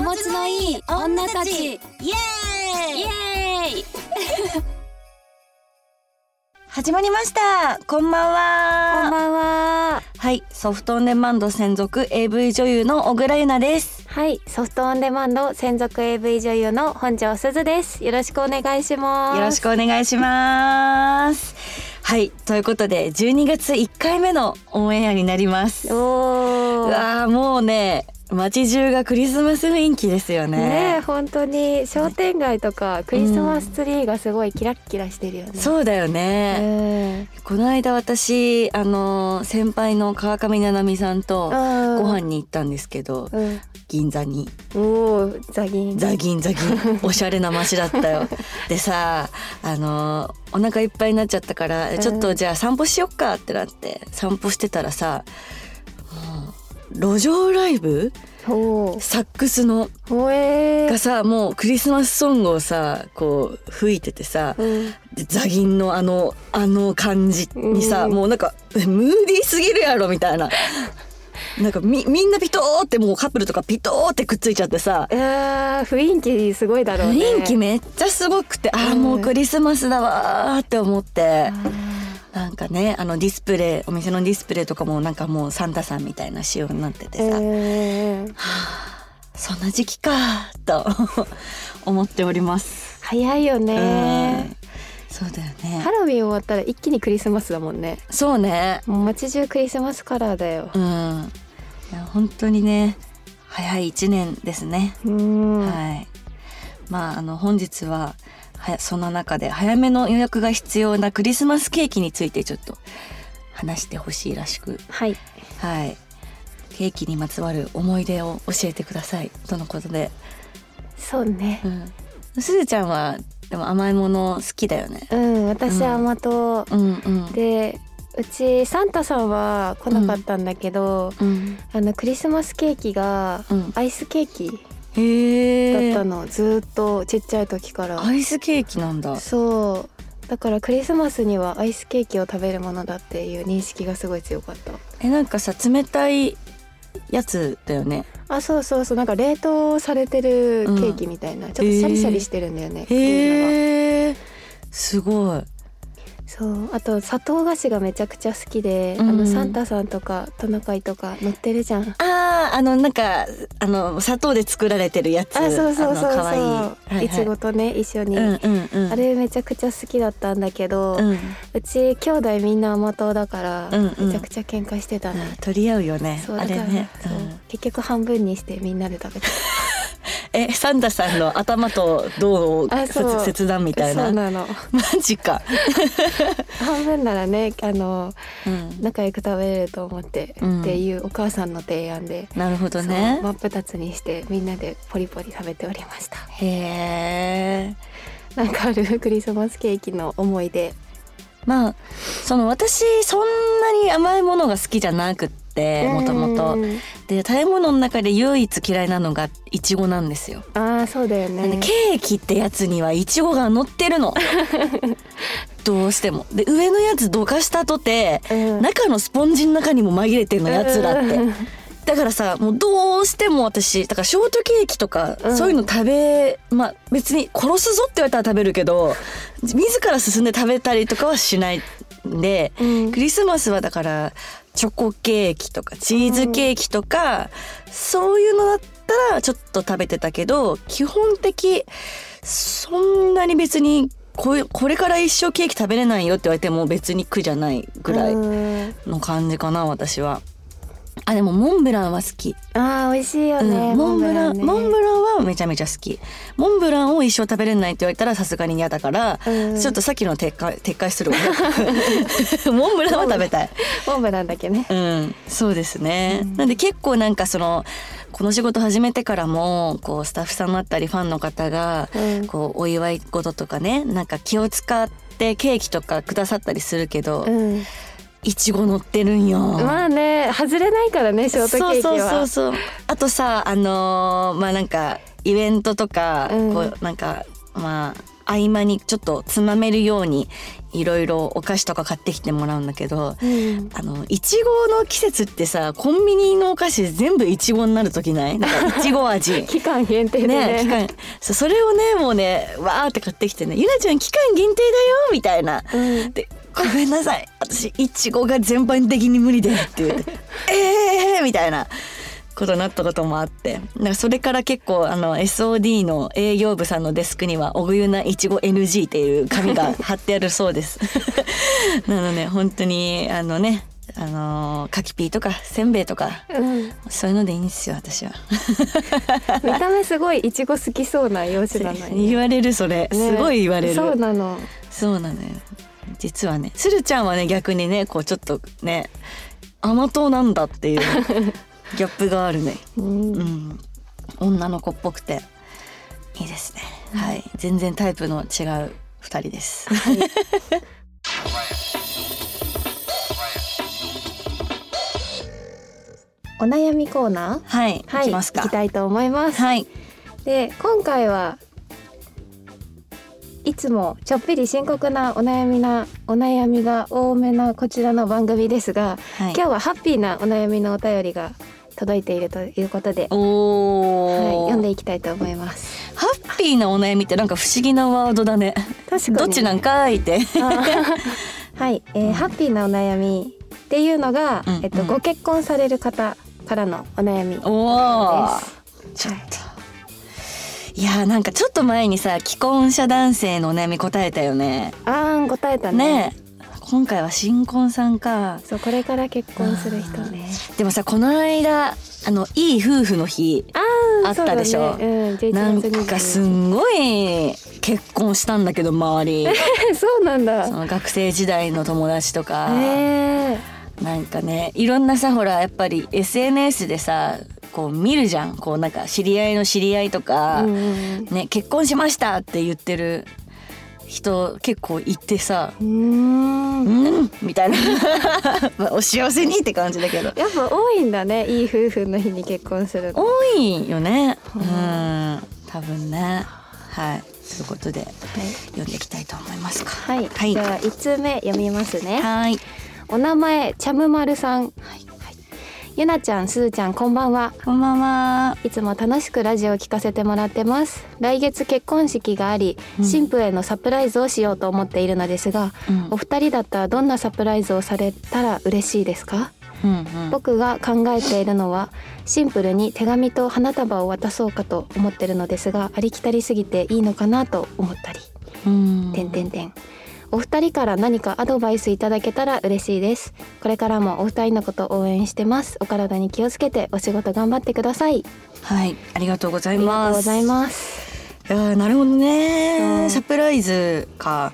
気持ちのいい女たち。イエーイ。イエーイ。始まりました。こんばんは。こんばんは。はいソフトオンデマンド専属 AV 女優の小倉優奈です。はい、ソフトオンデマンド専属 AV 女優の本庄すずです。よろしくお願いします。よろしくお願いします。はいということで12月1回目のオンエアになります。うおー。わーもうね街中がクリスマス雰囲気ですよねねえ本当に商店街とかクリスマスツリーがすごいキラッキラしてるよね。そうだよね、うん。この間私あの先輩の川上七海さんとご飯に行ったんですけど、うん。銀座におお、ザギン。ザギンザギン おしゃれな街だったよでさあのお腹いっぱいになっちゃったから、ちょっとじゃあ散歩しよっかってなって散歩してたらさ路上ライブ。サックスの。がさもうクリスマスソングをさこう吹いててさ、うん。でザギンのあのあの感じにさ、うんもうなんかムーディーすぎるやろみたいな。なんかみみんなピトーってもうカップルとかピトーってくっついちゃってさ雰囲気すごいだろうね。雰囲気めっちゃすごくて、ああうんもうクリスマスだわーって思って、なんかねあのディスプレイお店のディスプレイとかもなんかもうサンタさんみたいな仕様になっててさ、えー。そんな時期かーと 思っております。早いようんね。そうだよねハロウィン終わったら一気にクリスマスだもんね。そうねもう街中クリスマスカラーだよ。うんいや本当にね早い一年ですね、うん。はいまああの本日ははやそんな中で早めの予約が必要なクリスマスケーキについてちょっと話してほしいらしく。はい。はい。ケーキにまつわる思い出を教えてください。とのことで、そうね。う。ん、すずちゃんはでも甘いもの好きだよね。うん、私は甘党、うん。うんでうちサンタさんは来なかったんだけど、うん。あのクリスマスケーキがうん。アイスケーキだったの、ずーっとちっちゃい時から。アイスケーキなんだ。そう。だからクリスマスにはアイスケーキを食べるものだっていう認識がすごい強かった。えなんかさ冷たいやつだよね。あそうそうそう。なんか冷凍されてるケーキみたいな、ちょっとシャリシャリしてるんだよね、へえすごいそう。あと砂糖菓子がめちゃくちゃ好きで、うん。あのサンタさんとかトナカイとか乗ってるじゃん。あああのなんかあの砂糖で作られてるやつ。あそうそうそうあの可愛い。そう、はいはい。いちごとね一緒に、うんうんうん。あれめちゃくちゃ好きだったんだけど、ううんち兄弟みんな甘党だから、うんうん。めちゃくちゃ喧嘩してたね、うん取り合うよね。そうだから、あれね、結局半分にしてみんなで食べたえサンタさんの頭と胴を切断みたいな？そうなの。マジか、半分ならねあのうん、仲良く食べれると思って、うん。っていうお母さんの提案でなるほどね。真っ二つにしてみんなでポリポリ食べておりました。へえ。なんかあるクリスマスケーキの思い出。まあその私そんなに甘いものが好きじゃなくってもともとうん。で食べ物の中で唯一嫌いなのがイチゴなんですよ。ああそうだよね。ケーキってやつにはイチゴが乗ってるの。どうしても。で上のやつどかしたとてうん。中のスポンジの中にも紛れてんのやつらって。うん。だからさもうどうしても私だからショートケーキとか、うん。そういうの食べまあ別に殺すぞって言われたら食べるけど自ら進んで食べたりとかはしないんで、うん。クリスマスはだからチョコケーキとかチーズケーキとか、そういうのだったらちょっと食べてたけど基本的そんなに別にこれこれから一生ケーキ食べれないよって言われても別に苦じゃないぐらいうん。の感じかな私は。あでもモンブランは好き、あー美味しいよね、うんモンブランね。モンブランはめちゃめちゃ好き。モンブランを一生食べれないって言われたらさすがに嫌だから、うん。ちょっとさっきの撤回撤回するわ。モンブランは食べたい。モンブランだけね。うん。そうですね、うん。なんで結構なんかそのこの仕事始めてからもこうスタッフさんだったりファンの方がうん。こうお祝い事とかねなんか気を使ってケーキとかくださったりするけど、うん。いちご乗ってるんよ。まあね外れないからねショートケーキは。そうそうそうそう。あとさあのーまあなんかイベントとか、うん。こうなんかまあ合間にちょっとつまめるようにいろいろお菓子とか買ってきてもらうんだけどうん。あのいちごの季節ってさコンビニのお菓子全部いちごになる時ない？なんかいちご味。期間限定でね。ね期間。それをねもうねわーって買ってきてね「ゆなちゃん期間限定だよ」みたいな。うん。でごめんなさい。私いちごが全般的に無理でって言って「えー!」みたいなことになったこともあって。なんかそれから結構あの SOD の営業部さんのデスクには「おぐゆないちご NG」っていう紙が貼ってあるそうです。なので本当にあのねあの柿ピーとかせんべいとかうん。そういうのでいいんですよ私は。見た目すごいいちご好きそうな様子なのに。言われるそれ、ね。すごい言われる。そうなの。そうなのよ。実はねつるちゃんはね逆にねこうちょっとね甘党なんだっていうギャップがあるね。うん。うん。女の子っぽくて。いいですね。はい。全然タイプの違う二人です。お悩みコーナー？はい、はい。いきますか。行きたいと思います。はい。で今回はいつもちょっぴり深刻なお悩みなお悩みが多めなこちらの番組ですが、はい。今日はハッピーなお悩みのお便りが届いているということで、おはい、ー、読んでいきたいと思います。ハッピーなお悩みってなんか不思議なワードだね。確かにどっちなんかいって。はい、えーハッピーなお悩みっていうのが、うんえっとうんご結婚される方からのお悩みです。ちょっといやーなんかちょっと前にさ既婚者男性のお悩み答えたよねあー。ん答えたね。ねえ今回は新婚さんか。そうこれから結婚する人ね。でもさこの間あのいい夫婦の日あったでしょ？ね。うん、11なん月かすんごい結婚したんだけど周り。そうなんだ。その学生時代の友達とか、へえ。なんかねいろんなさほらやっぱり SNS でさこう見るじゃん。こうなんか知り合いの知り合いとか、うんうん。ね結婚しましたって言ってる人結構いてさうん。うーん。うんみたいな。まあお幸せにって感じだけど。やっぱ多いんだねいい夫婦の日に結婚するの。多いよね。ううんん多分ね。はい。ということで読んでいきたいと思いますか。はい、はい。じゃあ一通目読みますね。はい。お名前チャムマルさん。ゆなちゃん、すーちゃん、こんばんは。こんばんはいつも楽しくラジオを聞かせてもらってます。来月結婚式があり、うん新婦へのサプライズをしようと思っているのですが、うんお二人だったらどんなサプライズをされたら嬉しいですか？うんうん僕が考えているのはシンプルに手紙と花束を渡そうかと思ってるのですがありきたりすぎていいのかなと思ったり。うんてんてんてんお二人から何かアドバイスいただけたら嬉しいです。これからもお二人のこと応援してます。お体に気をつけてお仕事頑張ってください。はい。ありがとうございありがますとうございます。いやーなるほどね、うん。サプライズか、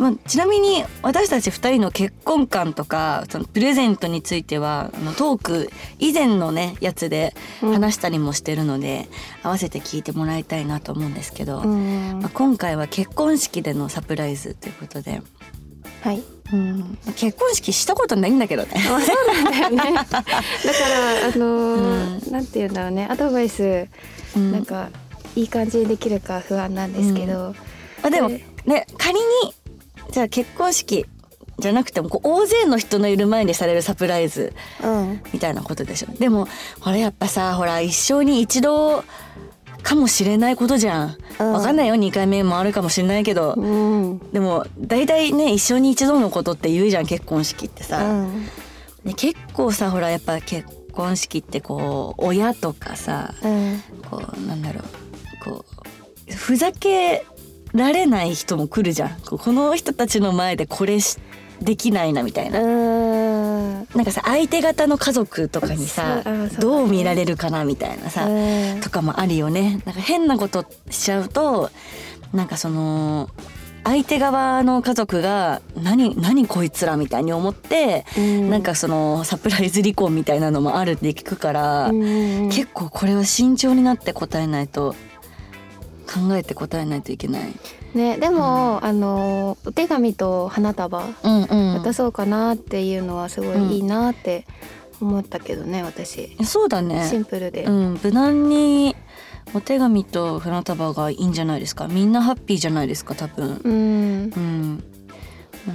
まあ、ちなみに私たち2人の結婚観とかそのプレゼントについてはあのトーク以前のねやつでうん。話したりもしてるので、合わせて聞いてもらいたいなと思うんですけど、うん。まあ、今回は結婚式でのサプライズということで、はい。うん、結婚式したことないんだけどね。あそうなんだよね。だからあのーうなんて言うんだろうね。アドバイスうん。なんかいい感じにできるか不安なんですけど、まあ、でもでね仮にじゃあ結婚式じゃなくてもこう大勢の人のいる前でされるサプライズうん。みたいなことでしょ。でもこれやっぱさほら一生に一度かもしれないことじゃん、うん。わかんないよ。2回目もあるかもしれないけど、うん。でも大体ね一生に一度のことって言うじゃん結婚式ってうさ、ん。で結構さほらやっぱ結婚式ってこう親とかさうん。こうなんだろう。こうふざけられない人も来るじゃん。この人たちの前でこれしできないなみたいな、うん。なんかさ相手方の家族とかにさ、ね。どう見られるかなみたいなさ、うん。とかもあるよね。なんか変なことしちゃうとなんかその相手側の家族が何何こいつらみたいに思って、うん。なんかそのサプライズ離婚みたいなのもあるって聞くから、うん。結構これは慎重になって答えないと考えて答えないといけない。ねでも、あのお手紙と花束うんうん。渡そうかなっていうのはすごいいいなって思ったけどね私。そうだシね。ンプルで、うん。無難にお手紙と花束がいいんじゃないですか？みんなハッピーじゃないですか多分。うん。うん。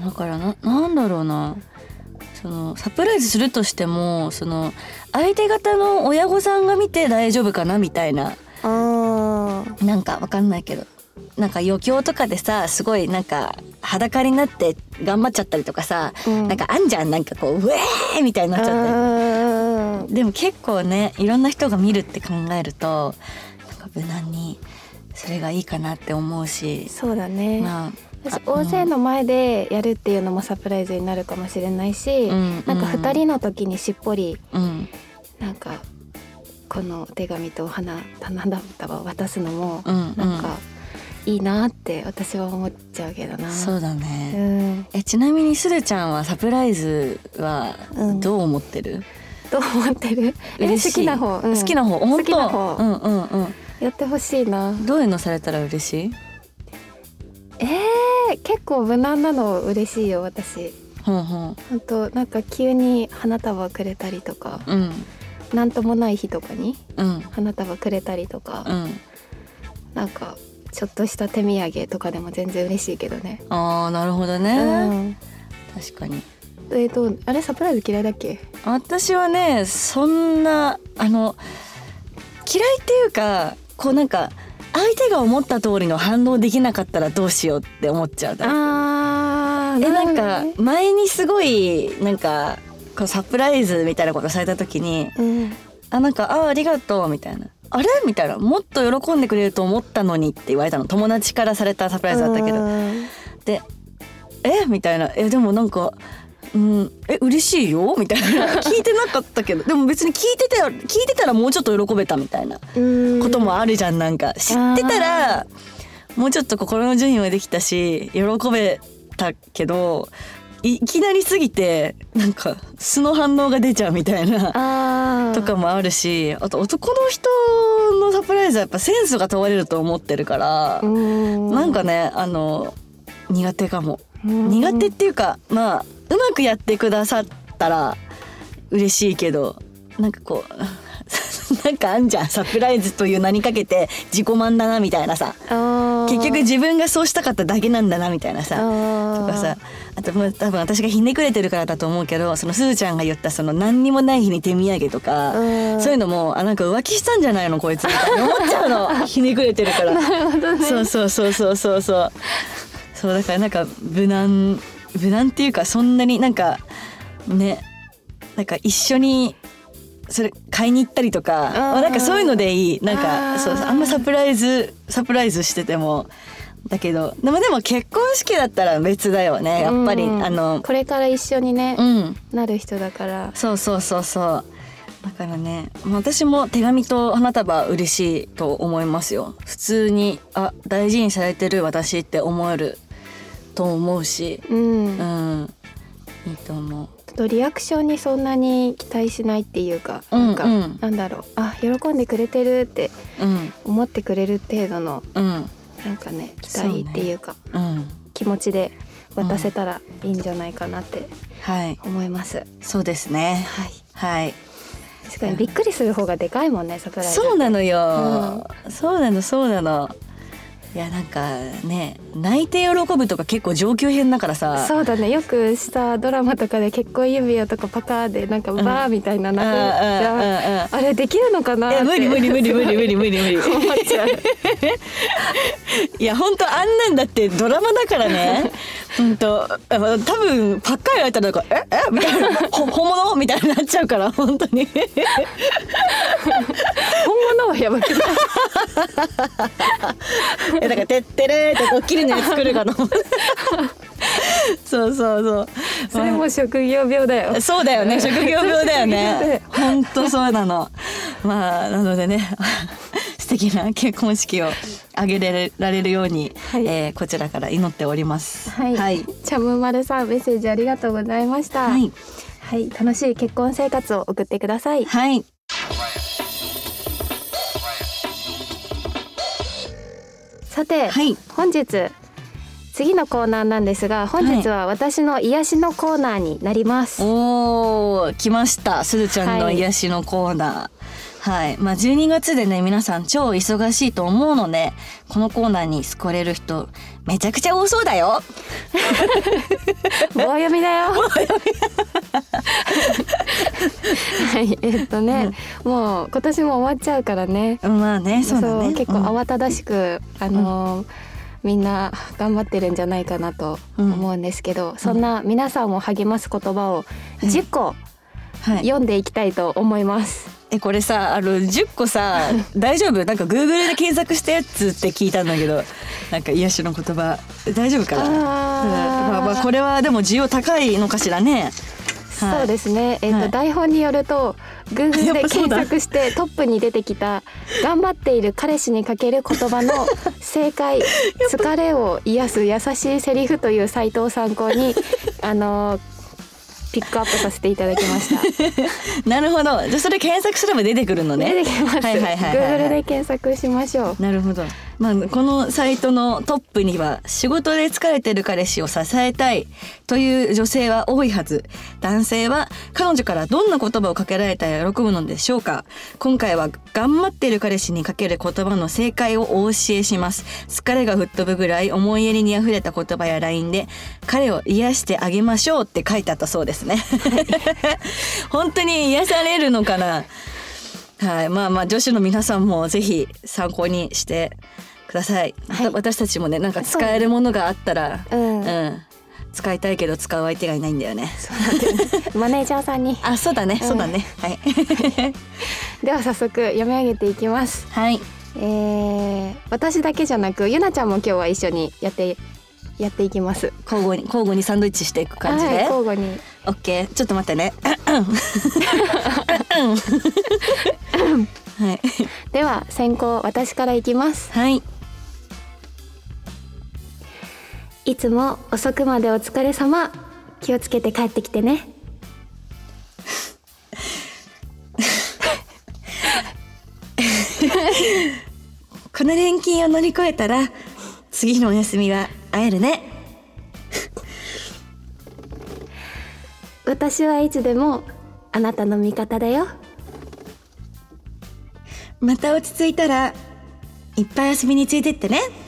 だからななんだろうな。そのサプライズするとしてもその相手方の親御さんが見て大丈夫かなみたいななんかわかんないけどなんか余興とかでさすごいなんか裸になって頑張っちゃったりとかさ、うん。なんかあんじゃん。なんかこうウェーみたいになっちゃってでも結構ねいろんな人が見るって考えるとなんか無難にそれがいいかなって思うし。そうだね、まあ私大勢の前でやるっていうのもサプライズになるかもしれないし、うんなんか2人の時にしっぽりうん。なんかこのお手紙とお花花束を渡すのもうんなんかいいなって私は思っちゃうけどな。そうだうね、ん、えちなみにするちゃんはサプライズはうん。どう思ってる、どう思ってる？え嬉しい。好きな方、うん。好きな方。本当？好きな方。うんうんうん。やってほしいな。どういうのされたら嬉しい？えー、結構無難なの嬉しいよ私。ほんほん本当なんか急に花束くれたりとか、うんなんともない日とかにうん花束くれたりとか、うんなんかちょっとした手土産とかでも全然嬉しいけどね。あーなるほどうね、ん。確かにえっとあれサプライズ嫌いだっけ？私はねそんなあの嫌いっていうかこうなんか相手が思った通りの反応できなかったらどうしようって思っちゃうタイプあーえなんか前にすごいなんかこうサプライズみたいなことされた時にうん。あなんかあありがとうみたいな。あれ？みたいな。もっと喜んでくれると思ったのにって言われたの。友達からされたサプライズだったけど。うん。でえ？みたいな。えでもなんかうんえ嬉しいよ？みたいな。聞いてなかったけど。でも別に聞いてた聞いてたらもうちょっと喜べたみたいなうん。こともあるじゃんなんか。知ってたらもうちょっと心の準備もできたし喜べたけどいいきなりすぎてなんか素の反応が出ちゃうみたいなとかもあるしあと男の人のサプライズはやっぱセンスが問われると思ってるからうん。なんかねあの苦手かも。うん。苦手っていうかまあうまくやってくださったら嬉しいけどなんかこう なんかあんじゃん。サプライズという名にかけて自己満だなみたいなさ。結局自分がそうしたかっただけなんだなみたいなさ。とかさ。あとまあ多分私がひねくれてるからだと思うけどそのすずちゃんが言ったその何にもない日に手土産とかうん。そういうのもあなんか浮気したんじゃないのこいつみたいな。思っちゃうの。ひねくれてるから。そうそうそうそうそうそう。そうだからなんか無難無難っていうかそんなになんかねなんか一緒にそれ買いに行ったりとかまあなんかそういうのでいい。なんあかー。そうそう。あんまサプライズサプライズしてても。だけどでもでも結婚式だったら別だよね。やっぱり、うんあのこれから一緒にね、うん。なる人だから。そうそうそうそう。だからね私も手紙と花束嬉しいと思いますよ。普通にあ大事にされてる私って思えると思うし。うん、うんいいと思う。とリアクションにそんなに期待しないっていうか、うんなんか、うん。なんだろう。あ喜んでくれてるってうん。思ってくれる程度のうん。なんかね期待っていうかうん。気持ちで渡せたらいいんじゃないかなってはい。思います、そうですね。はい。はい。確かにびっくりする方がでかいもんねサプライズ。そうなのよ、そうなのそうなのいやなんかね泣いて喜ぶとか結構上級編だからさ。そうだね。よくしたドラマとかで結婚指輪とかパカーでなんかバーみたいなうん泣くじゃあれできるのかな無理無理無理無理無理無理無理。思 っちゃう。いや本当あんなんだってドラマだからね本当あ多分パッカリやったらなんか「え？え？みたいな「ほ 本物?」みたいになっちゃうから本当に。本物はやばくない？えだから「てってれ」ってこう切るのに作るかと思うそうそうそう。それも職業病だよ。そうだよね。職業病だよね。本当そうなの。まあなのでね素敵な結婚式を挙げられるように、はい。えーこちらから祈っております。はい、はい、チャムマルさんメッセージありがとうございました。はい。はい、楽しい結婚生活を送ってください。はい。さて、はい。本日次のコーナーなんですが本日は私の癒しのコーナーになります、おー来ました。すずちゃんのはい。癒しのコーナー。はい。まあ12月でね皆さん超忙しいと思うのでこのコーナーに救われる人めちゃくちゃ多そうだよ。棒読みだよ。はい、えっとね、もう今年も終わっちゃうからね。まあねそうだね。結構うん。慌ただしく、あのーみんな頑張ってるんじゃないかなと思うんですけど、そんな皆さんを励ます言葉を10個はい、読んでいきたいと思います。えこれさあの10個さ 大丈夫？なんか Google で検索したやつって聞いたんだけどなんか癒しの言葉大丈夫かな？まあまあこれはでも需要高いのかしらね。はい。そうですね。えっ、と、はい。台本によると Google で検索してトップに出てきた頑張っている彼氏にかける言葉の 正解疲れを癒す優しいセリフというサイトを参考にあのピックアップさせていただきました。なるほどじゃあそれ検索すれば出てくるのね出てきます。はいはいはいはいはい Google で検索しましょう。なるほど。まあ、このサイトのトップには仕事で疲れてる彼氏を支えたいという女性は多いはず。男性は彼女からどんな言葉をかけられたら喜ぶのでしょうか今回は頑張っている彼氏にかける言葉の正解をお教えします。疲れが吹っ飛ぶぐらい思いやりに溢れた言葉や LINE で彼を癒してあげましょうって書いてあったそうですね。本当に癒されるのかな？はい、まあまあ女子の皆さんもぜひ参考にしてださい。はい私たちもねなんか使えるものがあったら、うんうん、使いたいけど使う相手がいないんだよね。マネージャーさんに。あ、そうだね、うんそうだね。はい。では早速読み上げていきます。はい。えー、私だけじゃなくゆなちゃんも今日は一緒にやってやっていきます。交互に交互にサンドイッチしていく感じはい、で。交互に。オッケー。ちょっと待ってね。はい。では先行私からいきます。はい。いつも遅くまでお疲れ様。気をつけて帰ってきてね。この連勤を乗り越えたら次のお休みは会えるね。私はいつでもあなたの味方だよ。また落ち着いたらいっぱい遊びについてってね。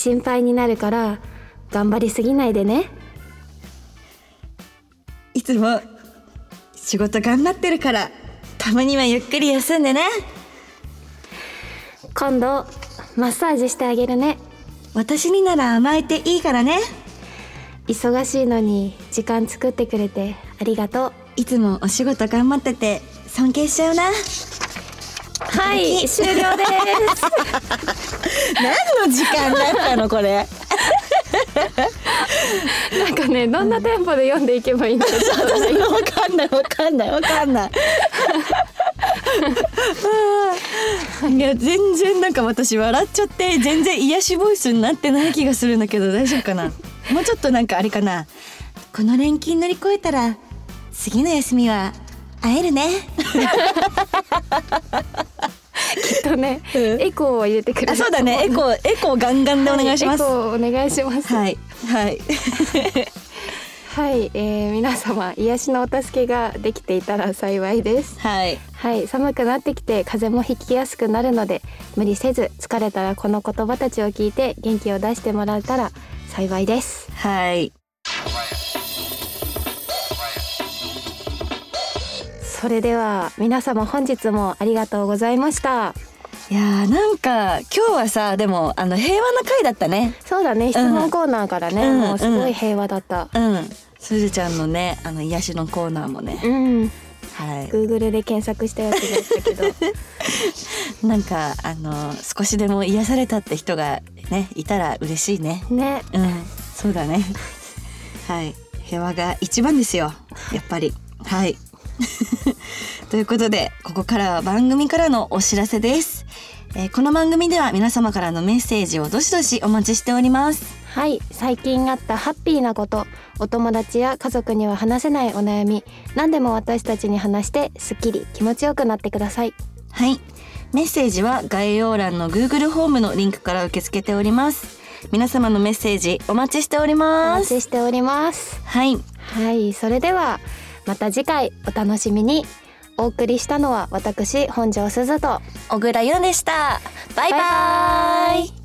心配になるから頑張りすぎないでね。いつも仕事頑張ってるからたまにはゆっくり休んでね今度マッサージしてあげるね。私になら甘えていいからね忙しいのに時間作ってくれてありがとう。いつもお仕事頑張ってて尊敬しちゃうなはい、終了です。何の時間だったのこれ？なんかね、どんなテンポで読んでいけばいいんだろう。わかんないわかんないわかんない。いや全然なんか私笑っちゃって全然癒しボイスになってない気がするんだけど大丈夫かな？もうちょっとなんかあれかな？この連勤乗り越えたら次の休みは会えるねきっとね、エコーを入れてくれそうだね。エコーエコーガンガンでお願いします。エコーお願いします。はい。はい。はい、えー、皆様癒しのお助けができていたら幸いです。はい。はい、寒くなってきて風邪もひきやすくなるので無理せず疲れたらこの言葉たちを聞いて元気を出してもらえたら幸いです。はいそれでは皆様本日もありがとうございました。いやーなんか今日はさでもあの平和な回だったね。そうだね、質問コーナーからね、うんもうすごい平和だった。うん。すずちゃんのねあの癒しのコーナーもね。うん、はい。Google で検索したやつだったけど、なんかあの少しでも癒されたって人がねいたら嬉しいね。ね、うん。そうだね。はい。平和が一番ですよやっぱり。はい ということでここからは番組からのお知らせです、えーこの番組では皆様からのメッセージをどしどしお待ちしておりますはい、最近あったハッピーなこと、お友達や家族には話せないお悩み、何でも私たちに話してすっきり気持ちよくなってください。はい。メッセージは概要欄の Google ホームのリンクから受け付けております。皆様のメッセージお待ちしておりおます。待ちしております。はい。はい、それではまた次回お楽しみに。お送りしたのは私本庄すずと。小倉優奈でした。バイバイ